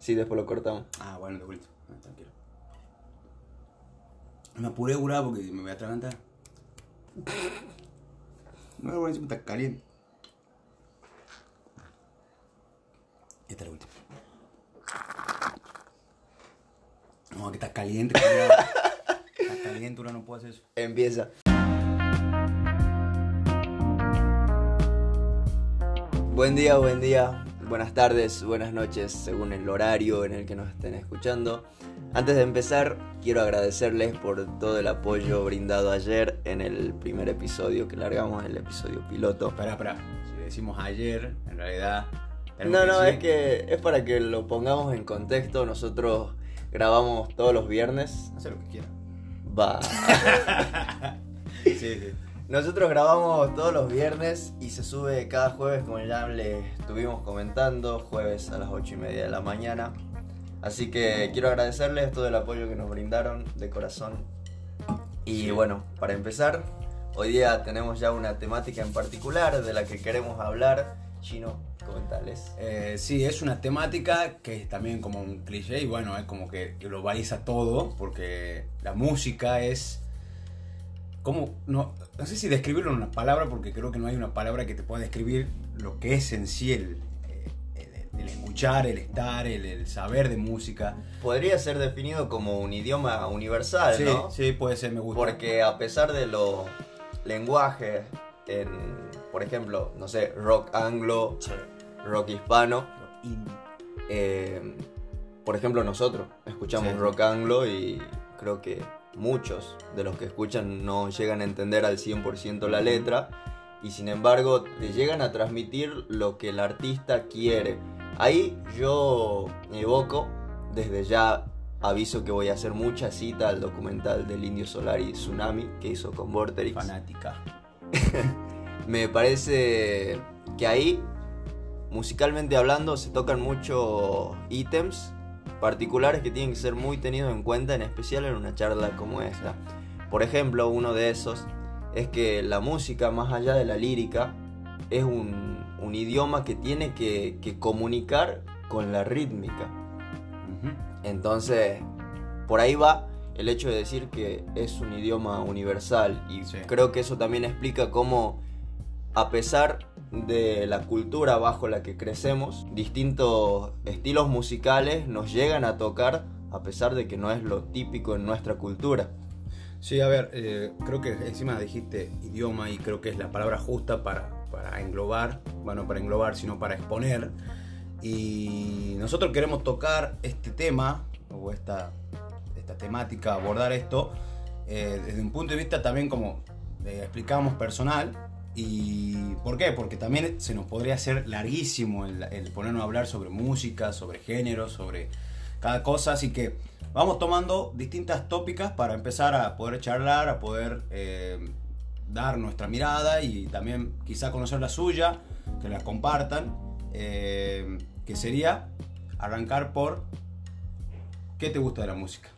Sí, después lo cortamos. Ah, bueno, de vuelta. Ah, tranquilo. Me apuré, curado, porque me voy a atragantar. No, bueno, encima está caliente. Esta es la última. No, que está caliente, cuidado. Está caliente, uno no puede hacer eso. Empieza. Buen día, buen día, buenas tardes, buenas noches, según el horario en el que nos estén escuchando. Antes de empezar, quiero agradecerles por todo el apoyo brindado ayer en el primer episodio que largamos, el episodio piloto. Espera, espera. Si decimos ayer, en realidad. No, no, es que es para que lo pongamos en contexto. Nosotros grabamos todos los viernes. Hace lo que quiera. Va. Sí, sí. Nosotros grabamos todos los viernes y se sube cada jueves, como ya les estuvimos comentando, jueves a las 8 y media de la mañana. Así que quiero agradecerles todo el apoyo que nos brindaron de corazón. Y bueno, para empezar, hoy día tenemos ya una temática en particular de la que queremos hablar. Chino, comentales. Eh, sí, es una temática que es también como un cliché y bueno, es como que globaliza todo porque la música es... como No, no sé si describirlo en una palabra porque creo que no hay una palabra que te pueda describir lo que es en sí el, eh, el- el escuchar, el estar, el, el saber de música. Podría ser definido como un idioma universal, sí, ¿no? sí, puede ser, me gusta. Porque a pesar de los lenguajes, en, por ejemplo, no sé, rock anglo, rock hispano, eh, por ejemplo, nosotros escuchamos Sí. rock anglo y creo que muchos de los que escuchan no llegan a entender al 100% la letra y sin embargo te llegan a transmitir lo que el artista quiere. Ahí yo evoco, desde ya aviso que voy a hacer mucha cita al documental del Indio Solar y Tsunami que hizo con Vorterix. Fanática. Me parece que ahí, musicalmente hablando, se tocan muchos ítems particulares que tienen que ser muy tenidos en cuenta, en especial en una charla como esta. Por ejemplo, uno de esos es que la música, más allá de la lírica, es un, un idioma que tiene que, que comunicar con la rítmica. Entonces, por ahí va el hecho de decir que es un idioma universal y Sí. creo que eso también explica cómo, a pesar de la cultura bajo la que crecemos, distintos estilos musicales nos llegan a tocar a pesar de que no es lo típico en nuestra cultura. Sí, a ver, eh, creo que encima dijiste idioma y creo que es la palabra justa para, para englobar, bueno, para englobar, sino para exponer. Y nosotros queremos tocar este tema, o esta, esta temática, abordar esto, eh, desde un punto de vista también como eh, explicábamos personal. ¿Y por qué? Porque también se nos podría hacer larguísimo el, el ponernos a hablar sobre música, sobre género, sobre cada cosa. Así que vamos tomando distintas tópicas para empezar a poder charlar, a poder eh, dar nuestra mirada y también quizá conocer la suya, que la compartan. eh, que sería arrancar por ¿qué te gusta de la música?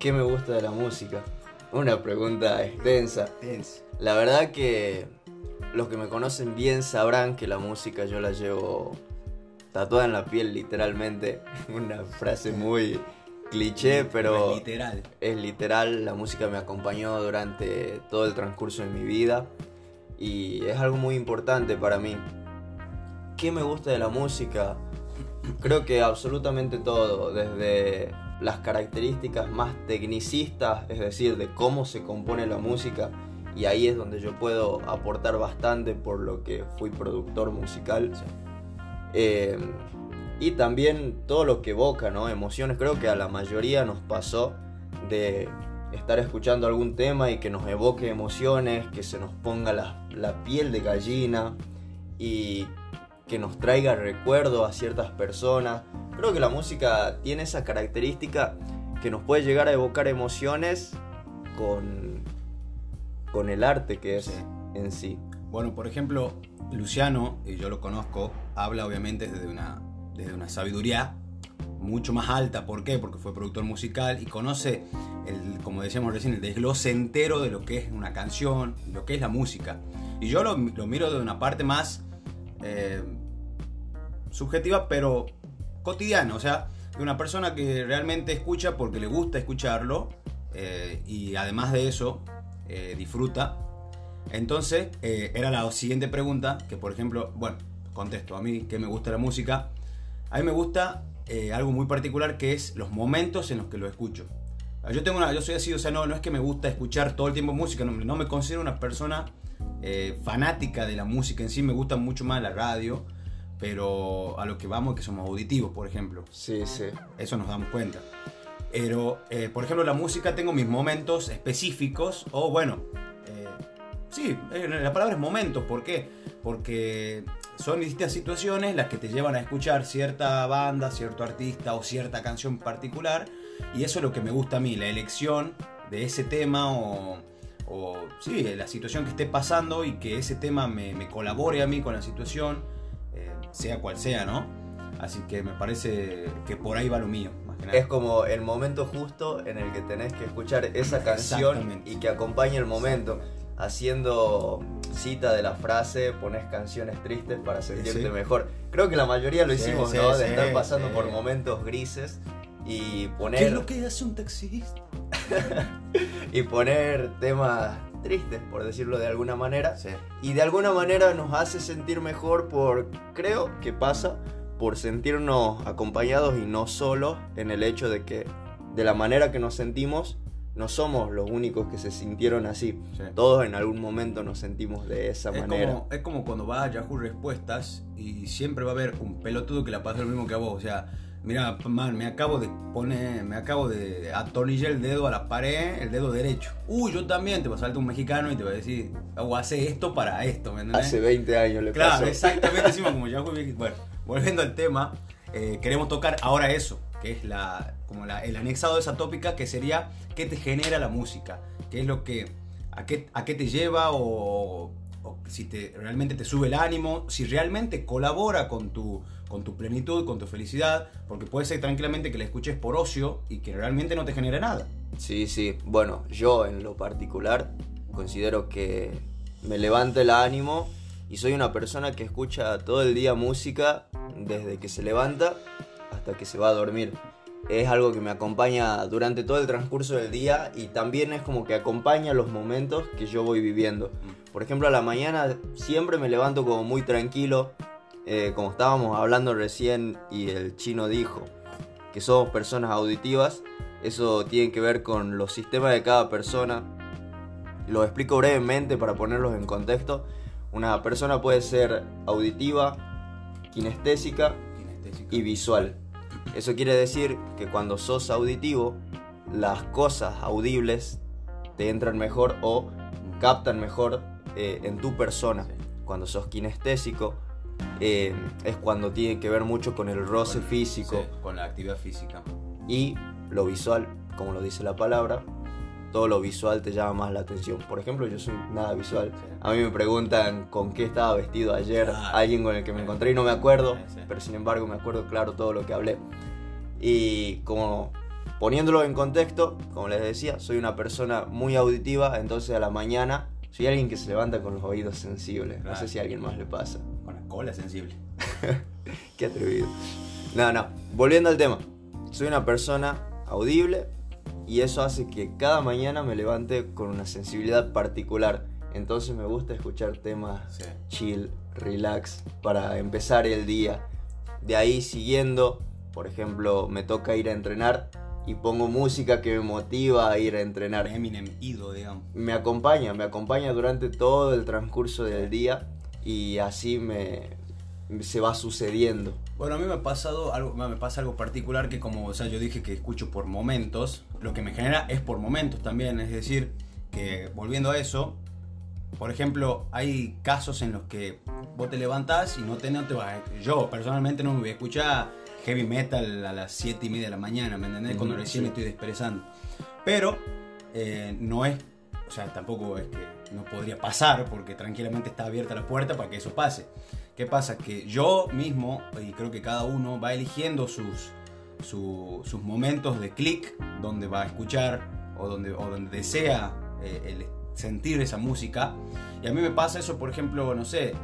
¿Qué me gusta de la música? Una pregunta extensa. La verdad que los que me conocen bien sabrán que la música yo la llevo tatuada en la piel literalmente. Una frase muy cliché, pero literal. es literal. La música me acompañó durante todo el transcurso de mi vida y es algo muy importante para mí. ¿Qué me gusta de la música? Creo que absolutamente todo, desde las características más tecnicistas, es decir, de cómo se compone la música, y ahí es donde yo puedo aportar bastante por lo que fui productor musical. Eh, y también todo lo que evoca, ¿no? Emociones, creo que a la mayoría nos pasó de estar escuchando algún tema y que nos evoque emociones, que se nos ponga la, la piel de gallina y que nos traiga recuerdo a ciertas personas. Creo que la música tiene esa característica que nos puede llegar a evocar emociones con, con el arte que es Sí. en sí. Bueno, por ejemplo, Luciano, y yo lo conozco, habla obviamente desde una, desde una sabiduría mucho más alta. ¿Por qué? Porque fue productor musical y conoce, el, como decíamos recién, el desglose entero de lo que es una canción, lo que es la música. Y yo lo, lo miro de una parte más eh, subjetiva, pero cotidiano, o sea, de una persona que realmente escucha porque le gusta escucharlo eh, y además de eso eh, disfruta. Entonces, eh, era la siguiente pregunta, que por ejemplo, bueno, contesto a mí que me gusta la música. A mí me gusta algo muy particular que es los momentos en los que lo escucho. Yo tengo una, yo soy así, o sea, no, no es que me gusta escuchar todo el tiempo música, no, no me considero una persona fanática de la música en sí, me gusta mucho más la radio pero a lo que vamos es que somos auditivos, por ejemplo. Sí, sí. Eso nos damos cuenta. Pero, eh, por ejemplo, la música tengo mis momentos específicos, o bueno, eh, sí, eh, la palabra es momentos, ¿por qué? Porque son distintas situaciones las que te llevan a escuchar cierta banda, cierto artista o cierta canción particular, y eso es lo que me gusta a mí, la elección de ese tema o, sí, la situación que esté pasando y que ese tema me, me colabore a mí con la situación sea cual sea, ¿no? Así que me parece que por ahí va lo mío. Es como el momento justo en el que tenés que escuchar esa canción y que acompañe el momento. Haciendo cita de la frase, pones canciones tristes para sentirte mejor. Creo que la mayoría lo hicimos, ¿no? De estar pasando por momentos grises y poner. ¿Qué es lo que hace un taxista? y poner temas tristes, por decirlo de alguna manera. Y de alguna manera nos hace sentir mejor por, creo que pasa, por sentirnos acompañados y no solos en el hecho de que de la manera que nos sentimos, no somos los únicos que se sintieron así. Todos en algún momento nos sentimos de esa manera. es como cuando vas a Yahoo Respuestas y siempre va a haber un pelotudo que la pasa lo mismo que a vos. O sea, Mira, man, me acabo de poner, me acabo de atornillar el dedo a la pared, el dedo derecho. Uy, yo también, te va a saltar un mexicano y te va a decir, o hace esto para esto, ¿me entiendes? Hace 20 años le Claro, exactamente, decimos como ya fue Bueno, volviendo al tema, eh, queremos tocar ahora eso, que es la, como la, el anexado de esa tópica, que sería qué te genera la música, qué es lo que, a qué, a qué te lleva o o si te, realmente te sube el ánimo, si realmente colabora con tu, con tu plenitud, con tu felicidad, porque puede ser tranquilamente que la escuches por ocio y que realmente no te genere nada. Sí, sí, bueno, yo en lo particular considero que me levanta el ánimo y soy una persona que escucha todo el día música desde que se levanta hasta que se va a dormir es algo que me acompaña durante todo el transcurso del día y también es como que acompaña los momentos que yo voy viviendo. Mm. Por ejemplo, a la mañana siempre me levanto como muy tranquilo, eh, como estábamos hablando recién y el chino dijo que somos personas auditivas, eso tiene que ver con los sistemas de cada persona. Lo explico brevemente para ponerlos en contexto. Una persona puede ser auditiva, kinestésica. y visual. Eso quiere decir que cuando sos auditivo, las cosas audibles te entran mejor o captan mejor eh, en tu persona. Cuando sos kinestésico, eh, es cuando tiene que ver mucho con el roce físico. con la actividad física. Y lo visual, como lo dice la palabra, todo lo visual te llama más la atención. Por ejemplo, yo soy nada visual. A mí me preguntan con qué estaba vestido ayer alguien con el que me encontré y no me acuerdo, pero sin embargo me acuerdo claro todo lo que hablé. Y como poniéndolo en contexto, como les decía, soy una persona muy auditiva, entonces a la mañana soy alguien que se levanta con los oídos sensibles. No sé si a alguien más le pasa. La cola sensible. qué atrevido. No, no. Volviendo al tema. Soy una persona audible, y eso hace que cada mañana me levante con una sensibilidad particular. Entonces me gusta escuchar temas chill, relax, para empezar el día. De ahí siguiendo, por ejemplo, me toca ir a entrenar y pongo música que me motiva a ir a entrenar. Eminem ido, digamos. Me acompaña, me acompaña durante todo el transcurso del día y así me, se va sucediendo. Bueno, a mí me ha pasado algo, me pasa algo particular que como, o sea, yo dije que escucho por momentos, lo que me genera es por momentos también, es decir, que volviendo a eso, por ejemplo, hay casos en los que vos te levantás y no te, no te vas, yo personalmente no me voy a escuchar heavy metal a las 7 y media de la mañana, ¿me entendés? Cuando recién me estoy desperezando. Pero eh, no es, o sea, tampoco es que no podría pasar porque tranquilamente está abierta la puerta para que eso pase. ¿Qué pasa? Que yo mismo, y creo que cada uno va eligiendo sus, sus momentos de clic donde va a escuchar o donde, o donde desea eh, sentir esa música. Y a mí me pasa eso, por ejemplo, no sé,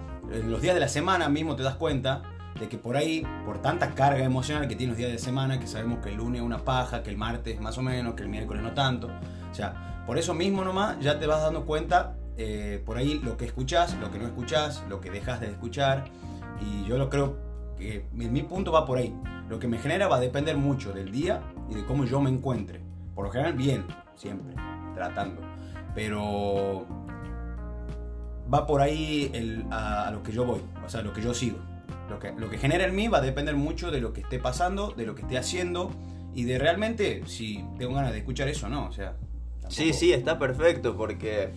los días de la semana mismo te das cuenta de que por ahí, por tanta carga emocional que tiene los días de semana, que sabemos que el lunes es una paja, que el martes más o menos, que el miércoles no tanto. Sea, por eso mismo nomás ya te vas dando cuenta eh, por ahí lo que escuchás, lo que no escuchás, lo que dejas de escuchar. Y yo lo creo que mi, mi punto va por ahí. Lo que me genera va a depender mucho del día y de cómo yo me encuentre. Por lo general, bien, siempre, tratando. Pero va por ahí a, a lo que yo voy, o sea, lo que yo sigo. Lo que, lo que genera en mí va a depender mucho de lo que esté pasando, de lo que esté haciendo y de realmente si tengo ganas de escuchar eso o no. O sea, tampoco- sí, está perfecto porque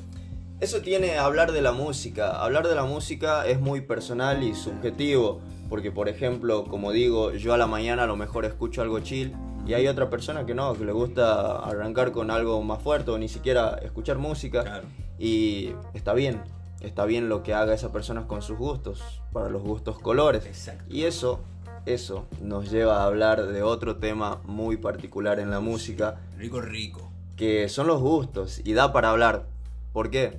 eso tiene hablar de la música. Hablar de la música es muy personal y subjetivo. Porque, por ejemplo, como digo, yo a la mañana a lo mejor escucho algo chill y hay otra persona que no, que le gusta arrancar con algo más fuerte o ni siquiera escuchar música. Claro. Y está bien, está bien lo que haga esa persona con sus gustos, para los gustos colores. Exacto. Y eso, eso nos lleva a hablar de otro tema muy particular en la música, Rico, rico. Que son los gustos y da para hablar. ¿Por qué?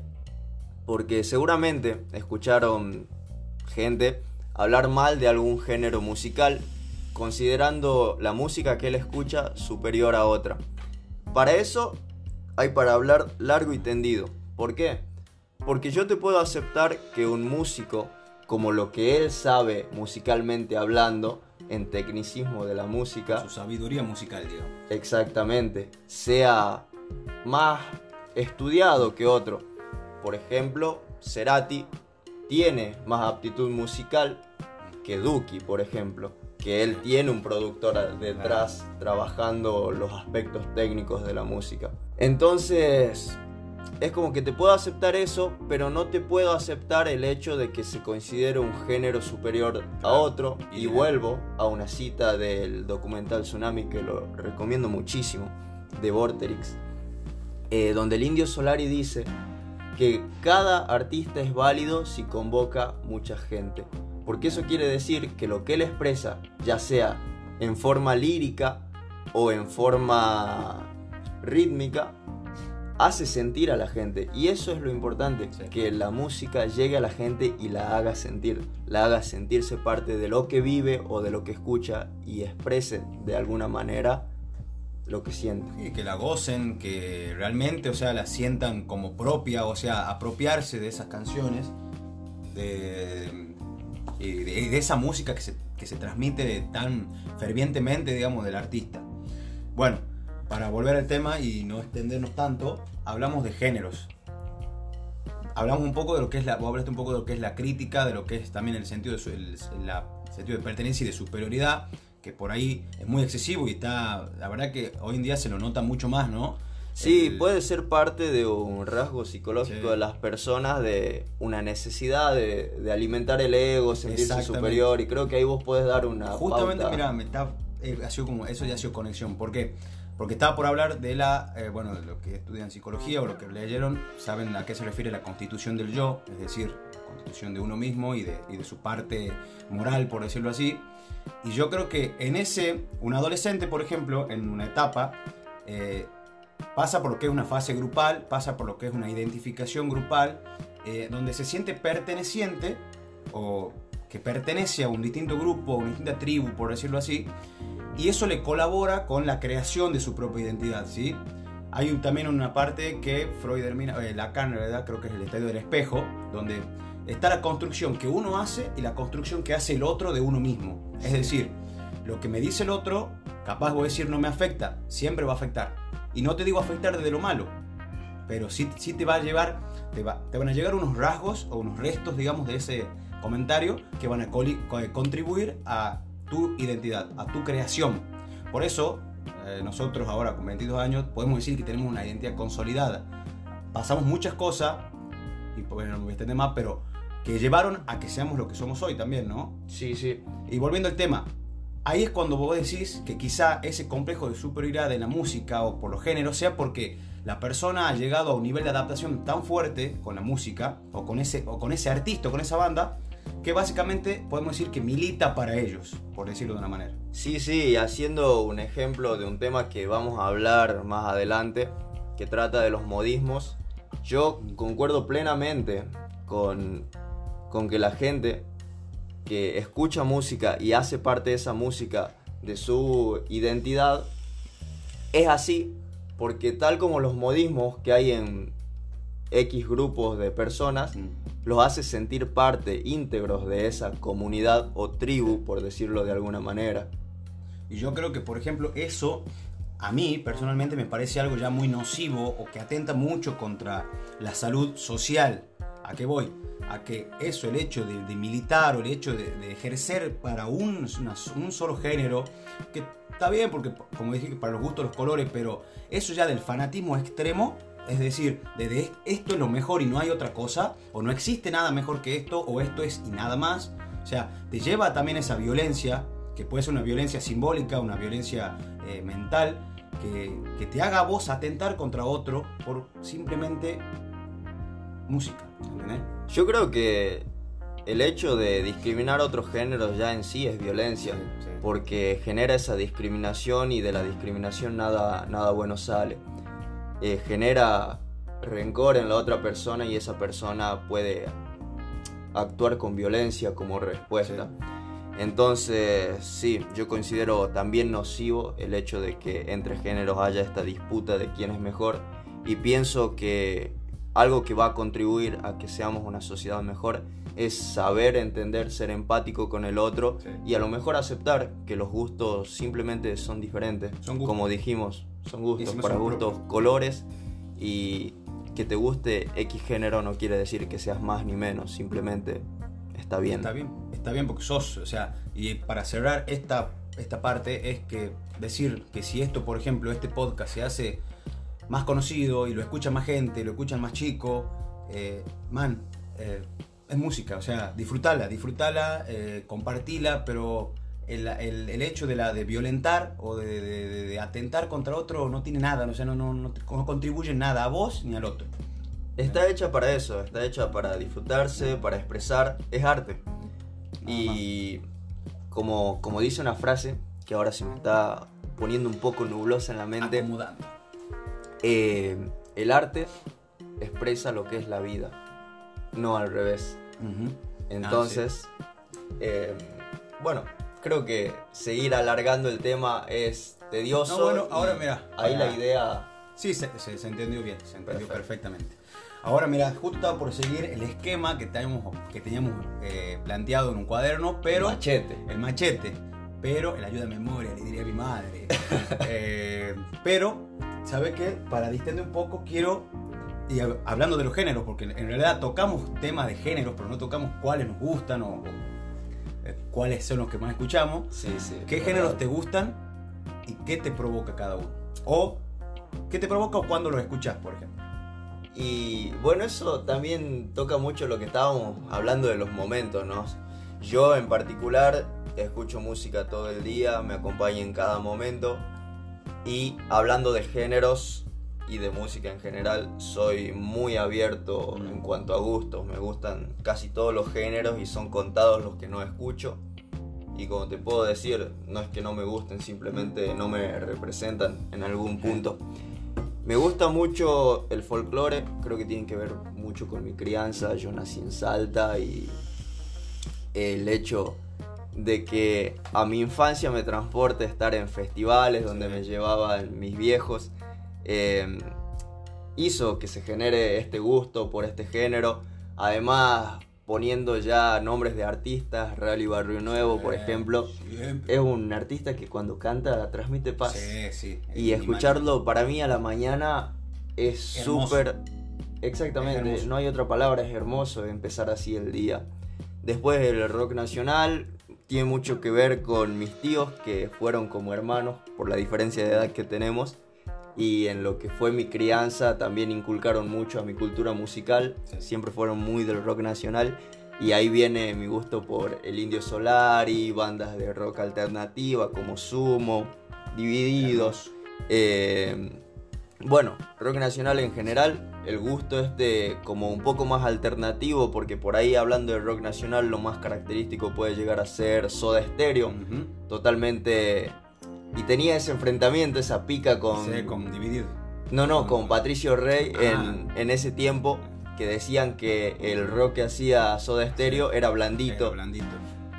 Porque seguramente escucharon gente hablar mal de algún género musical considerando la música que él escucha superior a otra. Para eso hay para hablar largo y tendido. ¿Por qué? Porque yo te puedo aceptar que un músico, como lo que él sabe musicalmente hablando, en tecnicismo de la música, Su sabiduría musical, digamos. Exactamente, sea más estudiado que otro. Por ejemplo, Cerati tiene más aptitud musical que Duki, por ejemplo, que él tiene un productor detrás trabajando los aspectos técnicos de la música. Entonces, es como que te puedo aceptar eso, pero no te puedo aceptar el hecho de que se considere un género superior a otro. Y Y- vuelvo a una cita del documental Tsunami que lo recomiendo muchísimo, de Vorterix, eh, donde el indio Solari dice que cada artista es válido si convoca mucha gente. Porque eso quiere decir que lo que él expresa, ya sea en forma lírica o en forma rítmica, hace sentir a la gente. Y eso es lo importante, Sí. que la música llegue a la gente y la haga sentir, la haga sentirse parte de lo que vive o de lo que escucha y exprese de alguna manera lo que siente. Sí, que la gocen, que realmente, o sea, la sientan como propia, o sea, apropiarse de esas canciones, de, y de, y de esa música que se, que se transmite tan fervientemente, digamos, del artista. Bueno, para volver al tema y no extendernos tanto, hablamos de géneros. Hablamos un poco de lo que es la, un poco de lo que es la crítica, de lo que es también el sentido de, su- el- la- sentido de pertenencia y de superioridad, que por ahí es muy excesivo y está, la verdad que hoy en día se lo nota mucho más, ¿no? Sí, El- puede ser parte de un rasgo psicológico Sí. de las personas, de una necesidad de, de alimentar el ego, sentirse superior, y creo que ahí vos podés dar una Justamente, mira, me está, eh, ha sido como, eso ya ha sido conexión. ¿Por qué? Porque estaba por hablar de la, eh, bueno, de lo que estudian psicología o lo que leyeron, saben a qué se refiere la constitución del yo, es decir, de uno mismo y de, y de su parte moral, por decirlo así. Y yo creo que en ese, un adolescente, por ejemplo, en una etapa, eh, pasa por lo que es una fase grupal, pasa por lo que es una identificación grupal, eh, donde se siente perteneciente o que pertenece a un distinto grupo, a una distinta tribu, por decirlo así, y eso le colabora con la creación de su propia identidad, ¿sí? Hay también una parte que Freud termina, eh, Lacan, en creo que es el estadio del espejo, donde está la construcción que uno hace y la construcción que hace el otro de uno mismo. Es decir, lo que me dice el otro, capaz voy a decir no me afecta, siempre va a afectar. Y no te digo afectar desde lo malo, pero sí, sí te va a llevar, te, va- te van a llegar unos rasgos o unos restos, digamos, de ese comentario que van a co- contribuir a tu identidad, a tu creación. Por eso, eh, nosotros ahora con 22 años podemos decir que tenemos una identidad consolidada. Pasamos muchas cosas, y bueno, no me extender más, pero que llevaron a que seamos lo que somos hoy también, ¿no? Sí, sí. Y volviendo al tema, ahí es cuando vos decís que quizá ese complejo de superioridad en la música o por los géneros sea porque la persona ha llegado a un nivel de adaptación tan fuerte con la música o con ese, o con ese artista o con esa banda que básicamente podemos decir que milita para ellos, por decirlo de una manera. Sí, sí, haciendo un ejemplo de un tema que vamos a hablar más adelante, que trata de los modismos, yo concuerdo plenamente con, con que la gente que escucha música y hace parte de esa música de su identidad, es así porque tal como los modismos que hay en X grupos de personas, Mm. los hace sentir parte íntegros de esa comunidad o tribu, por decirlo de alguna manera. Y yo creo que, por ejemplo, eso a mí personalmente me parece algo ya muy nocivo o que atenta mucho contra la salud social. ¿A qué voy? A que eso, el hecho de, militar o el hecho de, ejercer para un, solo género, que está bien porque, como dije, para los gustos, los colores, pero eso ya del fanatismo extremo, es decir, de, de esto es lo mejor y no hay otra cosa, o no existe nada mejor que esto, o esto es y nada más, o sea, te lleva también esa violencia, que puede ser una violencia simbólica, una violencia eh, mental, que, te haga vos atentar contra otro por simplemente música. ¿entendés? Yo creo que el hecho de discriminar otros géneros ya en sí es violencia, Sí, porque genera esa discriminación y de la discriminación nada, nada bueno sale. Eh, genera rencor en la otra persona y esa persona puede actuar con violencia como respuesta. Entonces, sí, yo considero también nocivo el hecho de que entre géneros haya esta disputa de quién es mejor y pienso que algo que va a contribuir a que seamos una sociedad mejor es saber entender, ser empático con el otro Sí. y a lo mejor aceptar que los gustos simplemente son diferentes. Son gustos. Como dijimos, son gustos para son gustos, propios. colores y que te guste X género no quiere decir que seas más ni menos, simplemente está bien. Está bien, está bien porque sos, o sea, y para cerrar esta, esta parte es que decir que si esto, por ejemplo, este podcast se hace más conocido y lo escucha más gente, lo escuchan más chicos, eh, man, eh, es música, o sea, disfrutala, disfrutala, eh, compartila, pero el, el- el hecho de, la, de violentar o de, de- atentar contra otro no tiene nada, o sea, no, no, no no contribuye nada a vos ni al otro. Está hecha para eso, está hecha para disfrutarse, para expresar, es arte. Y como, como dice una frase que ahora se me está poniendo un poco nublosa en la mente, Acomodando. Eh, el arte expresa lo que es la vida, no al revés. Ujú. Entonces, eh, bueno, creo que seguir alargando el tema es tedioso. No, bueno, ahora mira, Ahí la idea... Sí, se, se- se entendió bien, se entendió Perfecto. perfectamente. Ahora mira, justo por seguir el esquema que teníamos, que teníamos eh, planteado en un cuaderno, pero... machete. El machete. Pero, el ayuda de memoria, le diría a mi madre. Eh, pero, ¿sabe qué? Para distender un poco, quiero... Y hab- hablando de los géneros, porque en realidad tocamos temas de géneros, pero no tocamos cuáles nos gustan o, eh, cuáles son los que más escuchamos. Sí, sí. ¿Qué géneros te gustan y qué te provoca cada uno? O qué te provoca o cuándo los escuchas, por ejemplo. Y bueno, eso también toca mucho lo que estábamos hablando de los momentos, ¿no? Yo en particular escucho música todo el día, me acompaña en cada momento. Y hablando de géneros y de música en general, soy muy abierto Mm. en cuanto a gustos. Me gustan casi todos los géneros y son contados los que no escucho. Y como te puedo decir, no es que no me gusten, simplemente no me representan en algún punto. Me gusta mucho el folclore, creo que tiene que ver mucho con mi crianza. Yo nací en Salta y el hecho de que a mi infancia me transporte estar en festivales donde me llevaban mis viejos, eh, hizo que se genere este gusto por este género. Además, poniendo ya nombres de artistas, Rally Barrio Nuevo, por Eh, ejemplo, Siempre. es un artista que cuando canta transmite paz. Sí, sí. Y Es escucharlo para mí a la mañana es súper... Exactamente, no hay otra palabra, es hermoso empezar así el día. Después el rock nacional tiene mucho que ver con mis tíos que fueron como hermanos por la diferencia de edad que tenemos. Y en lo que fue mi crianza también inculcaron mucho a mi cultura musical, siempre fueron muy del rock nacional. Y ahí viene mi gusto por el Indio Solari, bandas de rock alternativa como Sumo, Divididos. eh, bueno, rock nacional en general, el gusto es de como un poco más alternativo porque por ahí hablando de rock nacional lo más característico puede llegar a ser Soda Stereo, totalmente... Y tenía ese enfrentamiento, esa pica con... Sí, con dividido. No, no, con Patricio Rey Ah. en, en ese tiempo que decían que el rock que hacía Soda Stereo era blandito. Era blandito.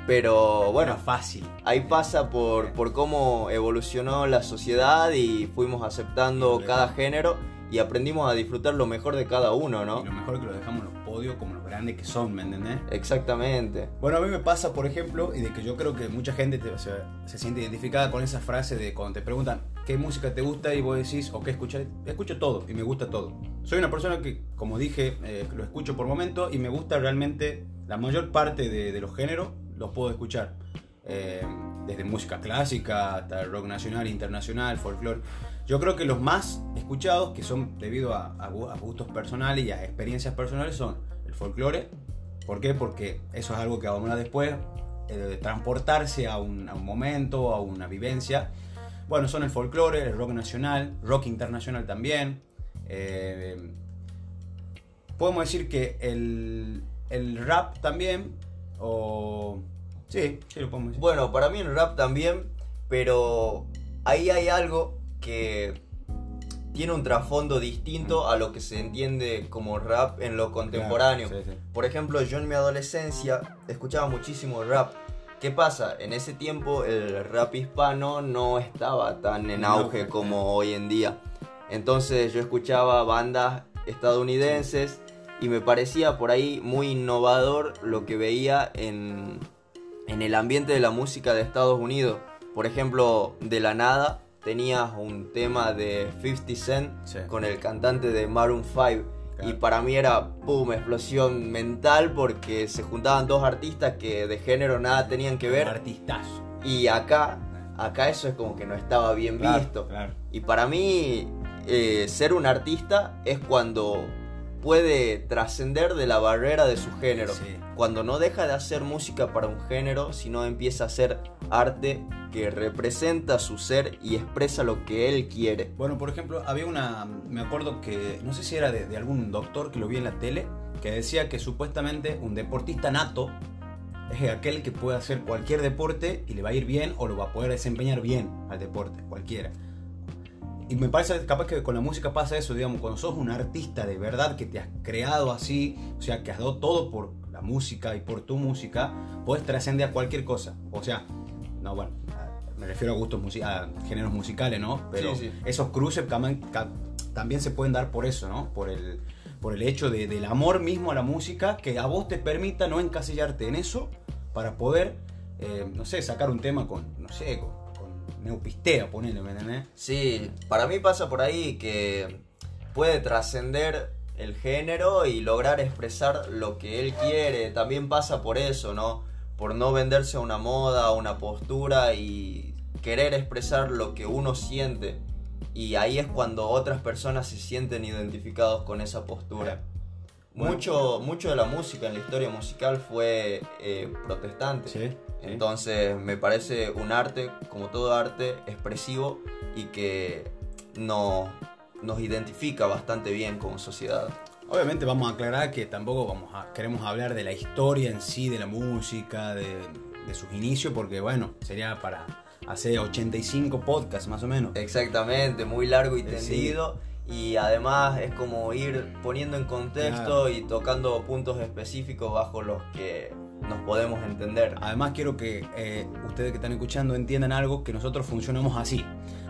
Pero bueno, Era fácil. ahí pasa por, por cómo evolucionó la sociedad y fuimos aceptando Y cada género y aprendimos a disfrutar lo mejor de cada uno, Y ¿no? lo mejor que lo dejamos en los podios como los grandes que son, ¿me entendés? Exactamente. Bueno, a mí me pasa, por ejemplo, y de que yo creo que mucha gente te- o sea, se siente identificada con esa frase de cuando te preguntan qué música te gusta y vos decís, o qué escuchas, escucho todo y me gusta todo. Soy una persona que, como dije, eh, lo escucho por momento y me gusta realmente la mayor parte de, de los géneros, los puedo escuchar. Eh, desde música clásica hasta rock nacional, internacional, folclore. Yo creo que los más escuchados, que son debido a, a gu- a gustos personales y a experiencias personales, son el folclore. ¿Por qué? Porque eso es algo que vamos a hablar después, eh, transportarse a un, a un momento, a una vivencia. Bueno, son el folclore, el rock nacional, rock internacional también. Eh, podemos decir que el, el rap también, o... Sí, sí lo podemos decir. Bueno, para mí el rap también, pero ahí hay algo que tiene un trasfondo distinto a lo que se entiende como rap en lo contemporáneo. Claro, sí, sí. Por ejemplo, yo en mi adolescencia escuchaba muchísimo rap. ¿Qué pasa? En ese tiempo el rap hispano no estaba tan en auge, como hoy en día. Entonces yo escuchaba bandas estadounidenses y me parecía por ahí muy innovador lo que veía en, en el ambiente de la música de Estados Unidos. Por ejemplo, de la nada tenías un tema de 50 Cent Sí. con el cantante de Maroon 5. Y para mí era, pum, explosión mental porque se juntaban dos artistas que de género nada tenían que ver. Artistazo. Y acá, acá eso es como que no estaba bien Claro, visto. claro. Y para mí, eh, ser un artista es cuando puede trascender de la barrera de su género. Sí. Cuando no deja de hacer música para un género, sino empieza a hacer arte que representa su ser y expresa lo que él quiere. Bueno, por ejemplo, había una. Me acuerdo que. No sé si era de, de algún doctor que lo vi en la tele. Que decía que supuestamente un deportista nato es aquel que puede hacer cualquier deporte y le va a ir bien o lo va a poder desempeñar bien al deporte, cualquiera. Y me parece capaz que con la música pasa eso, digamos, cuando sos un artista de verdad que te has creado así, o sea, que has dado todo por la música y por tu música, puedes trascender a cualquier cosa. O sea, no, bueno, me refiero a gustos a géneros musicales, ¿no? Pero Sí, sí. esos cruces también se pueden dar por eso, ¿no? Por el, por el hecho de- del amor mismo a la música que a vos te permita no encasillarte en eso para poder, eh, no sé, sacar un tema con, no sé, con, con Neupistea, ponele, ¿me? Sí, para mí pasa por ahí que puede trascender el género y lograr expresar lo que él quiere. También pasa por eso, ¿no? Por no venderse a una moda, a una postura y querer expresar lo que uno siente. Y ahí es cuando otras personas se sienten identificados con esa postura. Bueno. Mucho, mucho de la música en la historia musical fue eh, protestante. Sí. Entonces me parece un arte, como todo arte, expresivo y que no- nos identifica bastante bien como sociedad. Obviamente vamos a aclarar que tampoco vamos a, queremos hablar de la historia en sí, de la música, de, de sus inicios, porque bueno, sería para hacer 85 podcasts más o menos. Exactamente, muy largo y Eh, sí. Y además es como ir poniendo en contexto y tocando puntos específicos bajo los que nos podemos entender. Además quiero que eh, ustedes que están escuchando entiendan algo, que nosotros funcionamos así.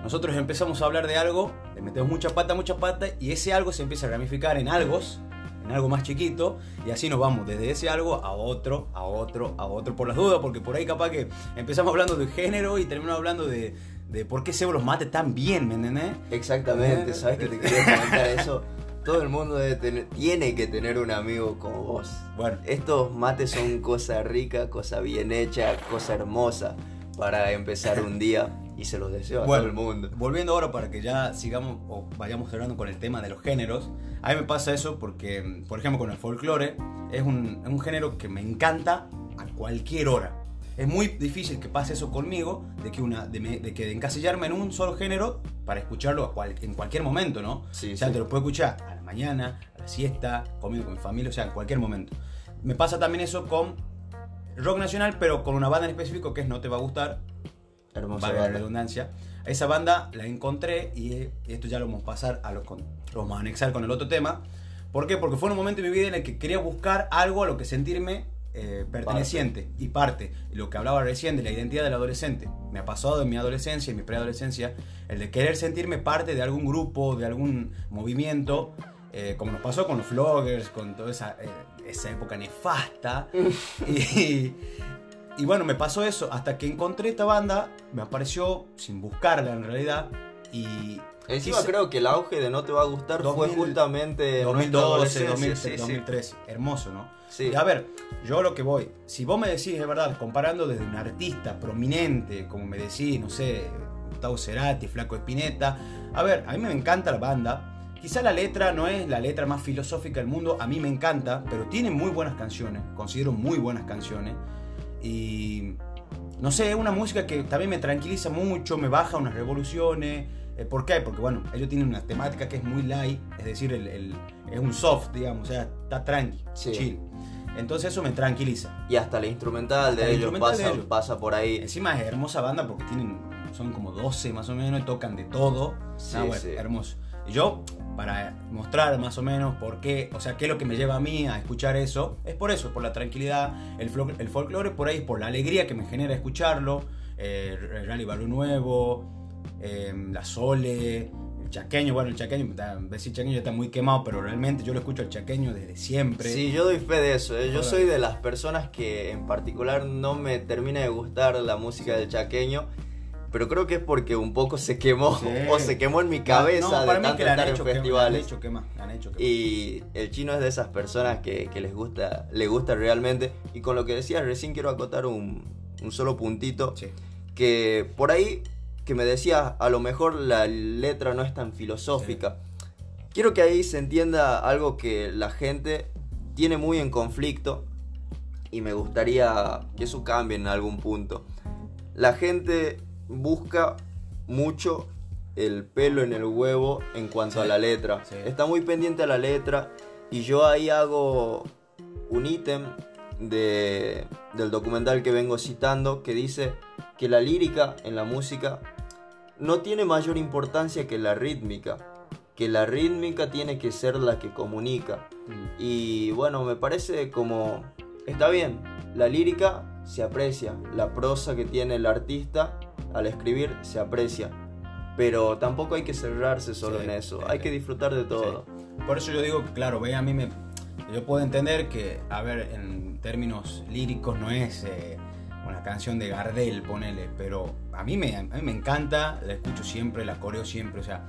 Nosotros empezamos a hablar de algo, le metemos mucha pata, mucha pata, y ese algo se empieza a ramificar en algos, en algo más chiquito, y así nos vamos desde ese algo a otro, a otro, a otro, por las dudas, porque por ahí capaz que empezamos hablando de género y terminamos hablando de, de por qué Sebo los mate tan bien, ¿me entendés? Exactamente, ¿sabes que te quería comentar eso? Todo el mundo debe tener- tiene que tener un amigo como vos. Bueno, Estos mates son cosa rica, cosa bien hecha, cosa hermosa para empezar un día y se los deseo a Bueno, todo el mundo. Volviendo ahora para que ya sigamos o vayamos hablando con el tema de los géneros, a mí me pasa eso porque, por ejemplo, con el folclore es un, es un género que me encanta a cualquier hora. Es muy difícil que pase eso conmigo, de que, una, de, me- de que de encasillarme en un solo género para escucharlo a cual- en cualquier momento, ¿no? Sí, o sea, sí. te lo puedo escuchar a la mañana, a la siesta, comiendo con mi familia, o sea, en cualquier momento. Me pasa también eso con rock nacional, pero con una banda en específico que es No Te Va a Gustar, Hermosa la redundancia. Esa banda la encontré y eh, esto ya lo vamos a pasar a lo, con- lo vamos a anexar con el otro tema. ¿Por qué? Porque fue un momento en mi vida en el que quería buscar algo a lo que sentirme eh, perteneciente y parte. Lo que hablaba recién de la identidad del adolescente. Me ha pasado en mi adolescencia y mi preadolescencia el de querer sentirme parte de algún grupo, de algún movimiento, eh, como nos pasó con los vloggers, con toda esa, eh, esa época nefasta. y, y bueno, me pasó eso hasta que encontré esta banda, me apareció sin buscarla en realidad. Y Encima creo que el auge de No Te Va a Gustar fue 2000, justamente en nuestra 2012, adolescencia, 2013, sí, sí. 2013. Hermoso, ¿no? Sí. Y a ver, yo lo que voy, si vos me decís, de verdad, comparando desde un artista prominente, como me decís, no sé, Gustavo Cerati, Flaco Espineta, a ver, a mí me encanta la banda. Quizá la letra no es la letra más filosófica del mundo, a mí me encanta, pero tiene muy buenas canciones, considero muy buenas canciones. Y no sé, es una música que también me tranquiliza mucho, me baja unas revoluciones. Eh, ¿Por qué? Porque bueno, ellos tienen una temática que es muy light, es decir, el, el- es un soft, digamos, o sea, está tranqui, Sí. chill. Entonces eso me tranquiliza. Y hasta la instrumental de Hasta la ellos instrumental pasa, de ellos. pasa por ahí. Encima es hermosa banda porque tienen, son como 12 más o menos, y tocan de todo. Sí, Ah, bueno, sí. hermoso. Y yo, para mostrar más o menos por qué, o sea, qué es lo que me lleva a mí a escuchar eso, es por eso, por la tranquilidad, el, el folclore por ahí es por la alegría que me genera escucharlo, eh, Rally Nuevo, eh, la Sole, el chaqueño, bueno, el chaqueño, está- decir chaqueño ya está muy quemado, pero realmente yo lo escucho al chaqueño desde siempre. Sí, yo doy fe de eso. ¿eh? Yo Ahora- soy de las personas que en particular no me termina de gustar la música del chaqueño. Pero creo que es porque un poco se quemó Sí. o se quemó en mi cabeza No, de para tanto que estar en hecho quema, la han festivales. hecho han hecho. Y el chino es de esas personas que, que les gusta, le gusta realmente. Y con lo que decías recién quiero acotar un, un solo puntito. Sí. Que por ahí, que me decías, a lo mejor la letra no es tan filosófica. Quiero que ahí se entienda algo que la gente tiene muy en conflicto. Y me gustaría que eso cambie en algún punto. La gente busca mucho el pelo en el huevo en cuanto Sí, a la letra. sí. Está muy pendiente a la letra y yo ahí hago un ítem de, del documental que vengo citando que dice que la lírica en la música no tiene mayor importancia que la rítmica, que la rítmica tiene que ser la que comunica. Mm. Y bueno, me parece como... Está bien, la lírica se aprecia, la prosa que tiene el artista al escribir se aprecia, pero tampoco hay que cerrarse solo Sí, en eso, hay que disfrutar de todo. Por eso yo digo, claro, ve, a mí me. Yo puedo entender que, a ver, en términos líricos no es eh, una canción de Gardel, ponele, pero a mí, me, a mí me encanta, la escucho siempre, la coreo siempre, o sea,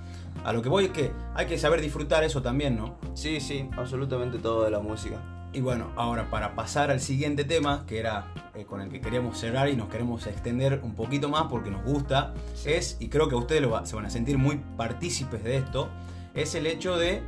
a lo que voy es que hay que saber disfrutar eso también, ¿no? Sí, sí, absolutamente todo de la música. Y bueno, ahora para pasar al siguiente tema, que era eh, con el que queríamos cerrar y nos queremos extender un poquito más porque nos gusta, es, y creo que ustedes lo va- se van a sentir muy partícipes de esto, es el hecho de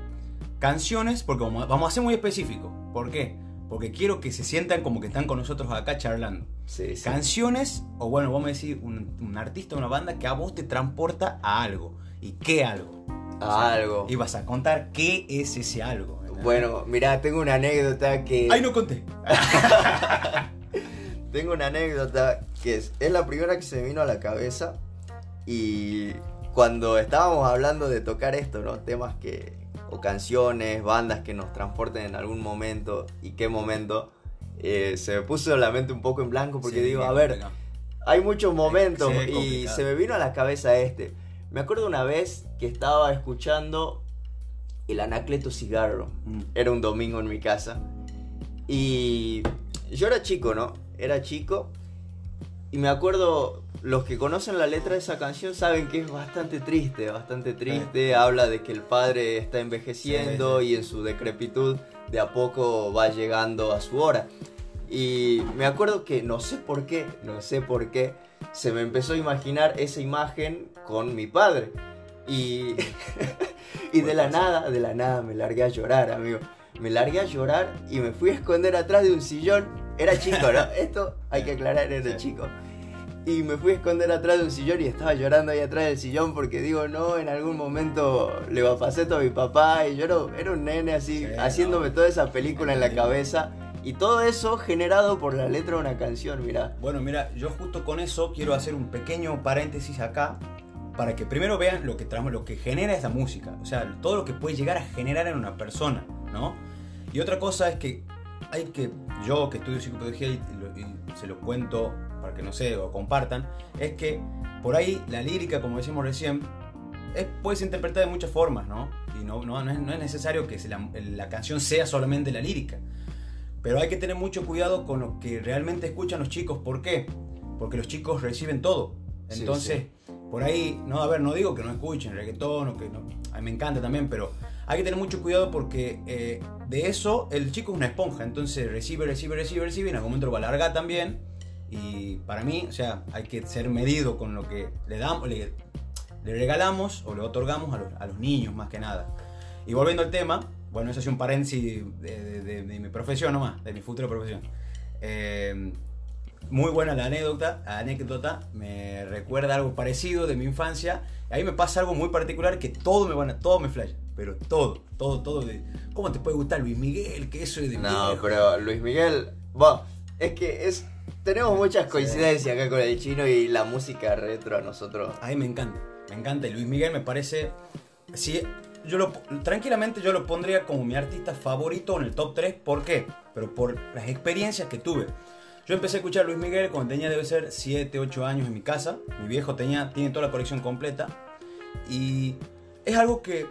canciones, porque vamos, vamos a ser muy específicos. ¿Por qué? Porque quiero que se sientan como que están con nosotros acá charlando. Sí, sí. Canciones, o bueno, vamos a decir, un, un artista, una banda que a vos te transporta a algo. ¿Y qué algo? A algo. Y vas a contar qué es ese algo. Bueno, mira, tengo una anécdota que... ¡Ay, no conté! Tengo una anécdota que es, es la primera que se me vino a la cabeza y cuando estábamos hablando de tocar esto, ¿no? Temas que, o canciones, bandas que nos transporten en algún momento y qué momento, eh, se me puso la mente un poco en blanco porque Sí, digo, a ver, hay muchos momentos Sí, y se me vino a la cabeza este. Me acuerdo una vez que estaba escuchando el Anacleto Cigarro. Mm. Era un domingo en mi casa. Y yo era chico, ¿no? Era chico. Y me acuerdo, los que conocen la letra de esa canción saben que es bastante triste, bastante triste. Habla de que el padre está envejeciendo Sí, sí. y en su decrepitud de a poco va llegando a su hora. Y me acuerdo que no sé por qué, no sé por qué, se me empezó a imaginar esa imagen con mi padre. Y, y de la nada, de la nada me largué a llorar, amigo. Me largué a llorar y me fui a esconder atrás de un sillón. Era chico, ¿no? Esto hay que aclarar, era Sí. chico. Y me fui a esconder atrás de un sillón y estaba llorando ahí atrás del sillón porque digo, no, en algún momento le va a pasar esto a mi papá. Y yo era, era un nene así, Sí, haciéndome no. toda esa película en la cabeza. Y todo eso generado por la letra de una canción, mira. Bueno, mira, yo justo con eso quiero hacer un pequeño paréntesis acá para que primero vean lo que, lo que genera esa música, o sea, todo lo que puede llegar a generar en una persona, ¿no? Y otra cosa es que hay que, yo que estudio psicopedagogía y, y se lo cuento para que no sé, o compartan, es que por ahí la lírica, como decimos recién, es, puede ser interpretada de muchas formas, ¿no? Y no, no, no, es, no es necesario que la, la canción sea solamente la lírica. Pero hay que tener mucho cuidado con lo que realmente escuchan los chicos. ¿Por qué? Porque los chicos reciben todo. Sí, Entonces, por ahí, no, a ver, no digo que no escuchen reggaetón o que no. A mí me encanta también, pero hay que tener mucho cuidado porque eh, de eso el chico es una esponja. Entonces recibe, recibe, recibe, recibe. Y en algún momento lo va a largar también. Y para mí, o sea, hay que ser medido con lo que le damos, le, le regalamos o le otorgamos a los, a los niños más que nada. Y volviendo al tema, bueno, eso es un paréntesis de, de- de- de mi profesión nomás, de mi futura profesión. Eh, muy buena la anécdota, anécdota, me recuerda algo parecido de mi infancia. Ahí me pasa algo muy particular que todo me van a, todo me flash, pero todo, todo, todo de ¿cómo te puede gustar Luis Miguel? Que eso es de No, viejo? pero Luis Miguel, va, es que es tenemos muchas coincidencias acá con el chino y la música retro a nosotros. A mí me encanta, me encanta. Luis Miguel me parece. Sí, yo lo, tranquilamente yo lo pondría como mi artista favorito en el top 3. ¿Por qué? Pero por las experiencias que tuve. Yo empecé a escuchar Luis Miguel cuando tenía, debe ser 7, 8 años en mi casa. Mi viejo tenía, tiene toda la colección completa. Y es algo que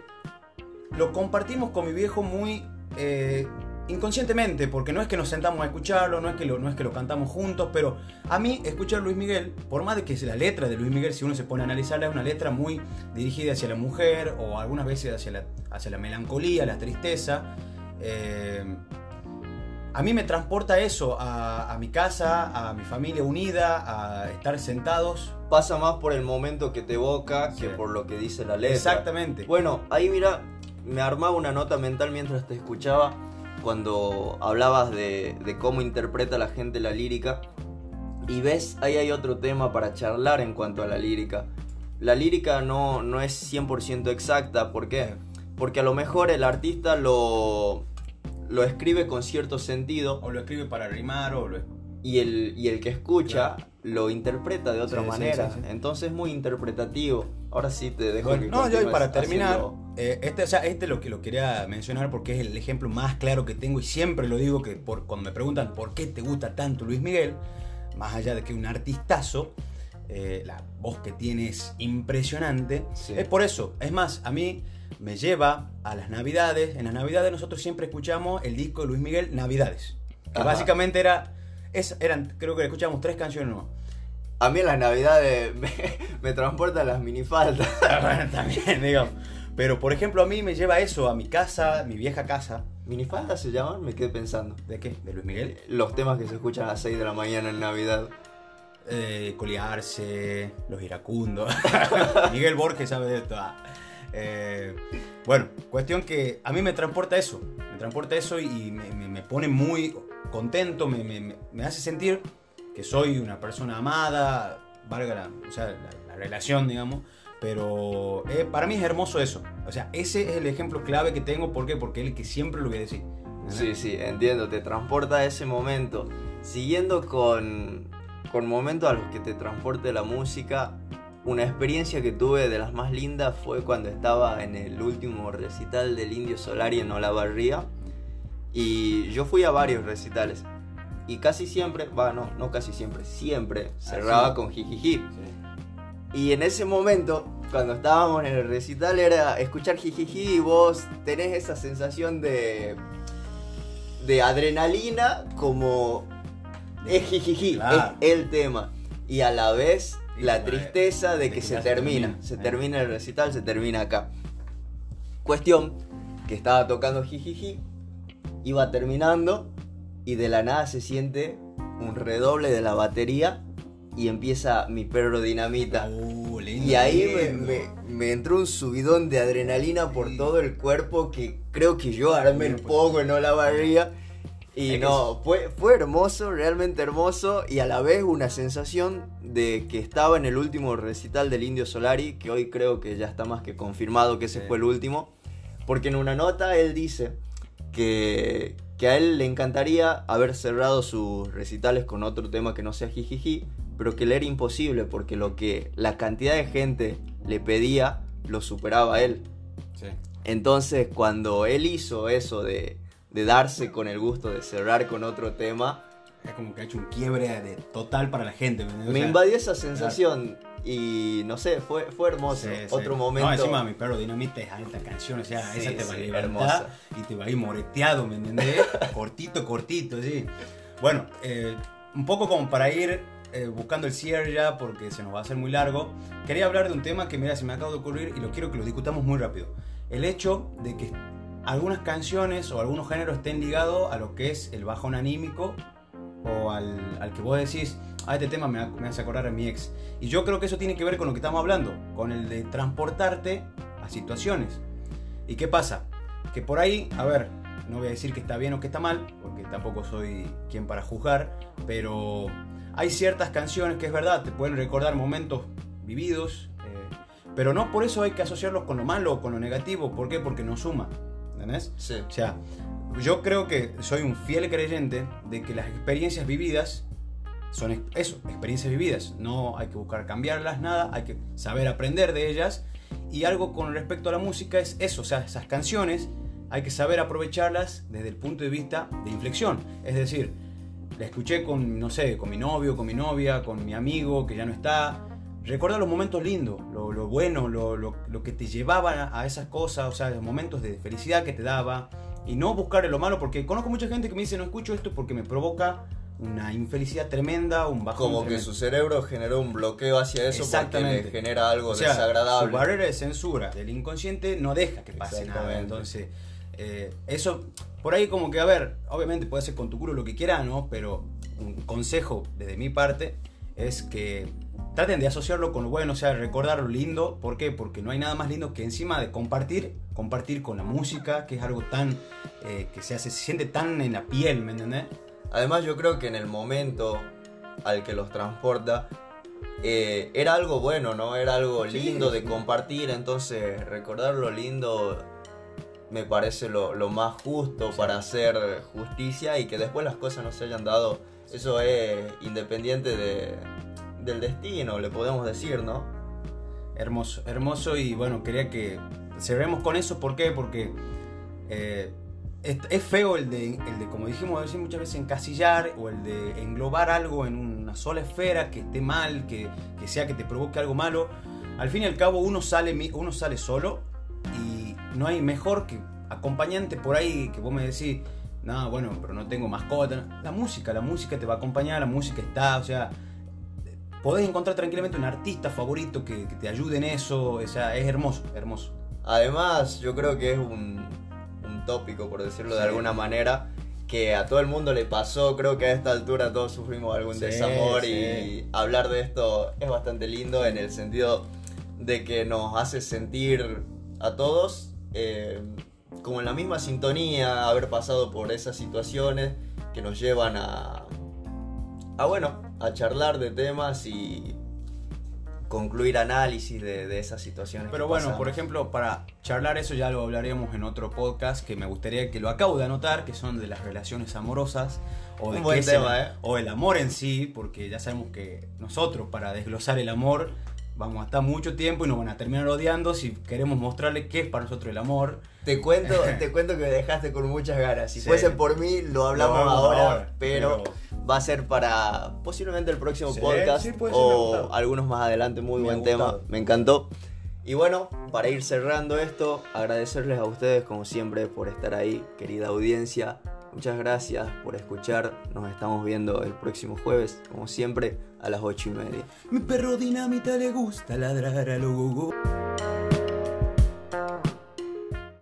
lo compartimos con mi viejo muy eh, inconscientemente, porque no es que nos sentamos a escucharlo, no es, que lo, no es que lo cantamos juntos, pero a mí escuchar Luis Miguel, por más de que la letra de Luis Miguel, si uno se pone a analizarla, es una letra muy dirigida hacia la mujer o algunas veces hacia la, hacia la melancolía, la tristeza. eh, a mí me transporta eso a, a mi casa, a mi familia unida, a estar sentados. Pasa más por el momento que te evoca Sí. que por lo que dice la letra. Exactamente. Bueno, ahí mira, me armaba una nota mental mientras te escuchaba cuando hablabas de, de cómo interpreta la gente la lírica. Y ves, ahí hay otro tema para charlar en cuanto a la lírica. La lírica no, no es 100% exacta, ¿por qué? Porque a lo mejor el artista lo, lo escribe con cierto sentido O lo escribe para rimar o lo y el, y el que escucha Claro. Lo interpreta de otra Sí, manera. sí, sí. Entonces es muy interpretativo. Ahora sí te dejo Bueno, que no, yo y para terminar, eh, este, o sea, este lo que lo quería mencionar porque es el ejemplo más claro que tengo y siempre lo digo que por, cuando me preguntan por qué te gusta tanto Luis Miguel, más allá de que un artistazo, eh, la voz que tiene es impresionante, es por eso. Es más, a mí me lleva a las navidades, en las navidades nosotros siempre escuchamos el disco de Luis Miguel Navidades, que básicamente era, es, eran, creo que escuchamos tres canciones nomás. A mí en las navidades me, me transportan las minifaldas. bueno, también, digamos. Pero, por ejemplo, a mí me lleva eso a mi casa, mi vieja casa. ¿Minifaldas se llaman? Me quedé pensando. ¿De qué? ¿De Luis Miguel? Los temas que se escuchan a las 6 de la mañana en Navidad. Eh, Colearse, Los Iracundos. Miguel Borges sabe de esto. ah. Eh, bueno, cuestión que a mí me transporta eso. Me transporta eso y me, me- me pone muy contento, me, me- me- hace sentir que soy una persona amada, valga la, o sea, la relación, digamos. Pero eh, para mí es hermoso eso. O sea, ese es el ejemplo clave que tengo. ¿Por qué? Porque es el que siempre lo voy a decir. Sí, sí, entiendo, te transporta a ese momento. Siguiendo con, con momentos a los que te transporte la música, una experiencia que tuve de las más lindas fue cuando estaba en el último recital del Indio Solari en Olavarría. Y yo fui a varios recitales. Y casi siempre, va, no, no casi siempre, siempre cerraba sí. con jijiji. Sí. Y en ese momento, cuando estábamos en el recital, era escuchar jijiji y vos tenés esa sensación de. de adrenalina como. es jijiji, Claro. es el tema. Y a la vez la tristeza de, de que, que se termina. termina. Se Eh. termina el recital, se termina acá. Cuestión que estaba tocando jijiji, iba terminando y de la nada se siente un redoble de la batería y empieza mi perro dinamita. Uh, lindo, Y ahí me, lindo. me- me entró un subidón de adrenalina por Sí. todo el cuerpo que creo que yo armé el poco en Olavarría. Y Es que no, fue, fue hermoso, realmente hermoso y a la vez una sensación de que estaba en el último recital del Indio Solari, que hoy creo que ya está más que confirmado que ese Sí. fue el último, porque en una nota él dice que, que a él le encantaría haber cerrado sus recitales con otro tema que no sea jijiji, pero que le era imposible porque lo que la cantidad de gente le pedía lo superaba a él. Sí. Entonces, cuando él hizo eso de, de darse con el gusto de cerrar con otro tema. Es como que ha hecho un quiebre de, total para la gente. me invadió esa sensación y no sé, fue, fue hermoso. otro momento. No, encima mi perro Dinamita es alta canción, o sea, esa te va a levantar hermosa. y te va a ir moreteado, ¿me entendés? cortito, cortito, sí. Bueno, eh, un poco como para ir eh, buscando el cierre ya, porque se nos va a hacer muy largo, quería hablar de un tema que, mira, se me acaba de ocurrir y lo quiero que lo discutamos muy rápido. El hecho de que algunas canciones o algunos géneros estén ligados a lo que es el bajón anímico o al, al que vos decís, ah, este tema me, me hace acordar a mi ex. Y yo creo que eso tiene que ver con lo que estamos hablando, con el de transportarte a situaciones. ¿Y qué pasa? Que por ahí, a ver, no voy a decir que está bien o que está mal, porque tampoco soy quien para juzgar, pero hay ciertas canciones que es verdad, te pueden recordar momentos vividos, eh, pero no por eso hay que asociarlos con lo malo o con lo negativo. ¿Por qué? Porque no suma. ¿Entendés? Sí. O sea, yo creo que soy un fiel creyente de que las experiencias vividas son eso, experiencias vividas. No hay que buscar cambiarlas, nada, hay que saber aprender de ellas. Y algo con respecto a la música es eso, o sea, esas canciones hay que saber aprovecharlas desde el punto de vista de inflexión. Es decir, la escuché con, no sé, con mi novio, con mi novia, con mi amigo que ya no está. Recuerda los momentos lindos, lo, bueno, lo, lo, que te llevaba a esas cosas, o sea, los momentos de felicidad que te daba. Y no buscar lo malo, porque conozco mucha gente que me dice, no escucho esto porque me provoca una infelicidad tremenda, un bajón. Como que su cerebro generó un bloqueo hacia eso porque le genera algo o sea, desagradable. Su barrera de censura del inconsciente no deja que pase nada. Entonces, eh, eso, por ahí como que, a ver, obviamente puede ser con tu culo lo que quiera, ¿no? Pero un consejo desde mi parte es que traten de asociarlo con lo bueno, o sea, recordar lo lindo. ¿Por qué? Porque no hay nada más lindo que encima de compartir, compartir con la música, que es algo tan, eh, que se hace, se siente tan en la piel, ¿me entiendes? Además yo creo que en el momento al que los transporta, eh, era algo bueno, ¿no? Era algo lindo de compartir, entonces recordar lo lindo me parece lo, más justo para hacer justicia y que después las cosas no se hayan dado. Eso es independiente de, del destino, le podemos decir, ¿no? Hermoso, hermoso y bueno, quería que cerremos con eso. ¿Por qué? Porque eh, es, feo el de, el de, como dijimos muchas veces, encasillar o el de englobar algo en una sola esfera que esté mal, que, que sea que te provoque algo malo. Al fin y al cabo uno sale, uno sale solo y no hay mejor que acompañante por ahí que vos me decís, no, bueno, pero no tengo mascota. La música, la música te va a acompañar, la música está, o sea, podés encontrar tranquilamente un artista favorito que, te ayude en eso, o sea, es hermoso, hermoso. Además, yo creo que es un, tópico, por decirlo de alguna manera, que a todo el mundo le pasó, creo que a esta altura todos sufrimos algún desamor y hablar de esto es bastante lindo en el sentido de que nos hace sentir a todos eh, como en la misma sintonía, haber pasado por esas situaciones que nos llevan a, a bueno, a charlar de temas y concluir análisis de, esas situaciones. Pero bueno, por ejemplo, para charlar eso ya lo hablaremos en otro podcast que me gustaría que lo acabo de anotar, que son de las relaciones amorosas o de qué tema, ¿eh? o el amor en sí, porque ya sabemos que nosotros para desglosar el amor vamos a estar mucho tiempo y nos van a terminar odiando si queremos mostrarle qué es para nosotros el amor. Te cuento, te cuento que me dejaste con muchas ganas. Si fuese por mí, lo hablamos ahora, pero, va a ser para posiblemente el próximo podcast o algunos más adelante. Muy buen tema, me encantó. Y bueno, para ir cerrando esto, agradecerles a ustedes como siempre por estar ahí, querida audiencia. Muchas gracias por escuchar. Nos estamos viendo el próximo jueves, como siempre, a las ocho y media. Mi perro dinamita le gusta ladrar a lo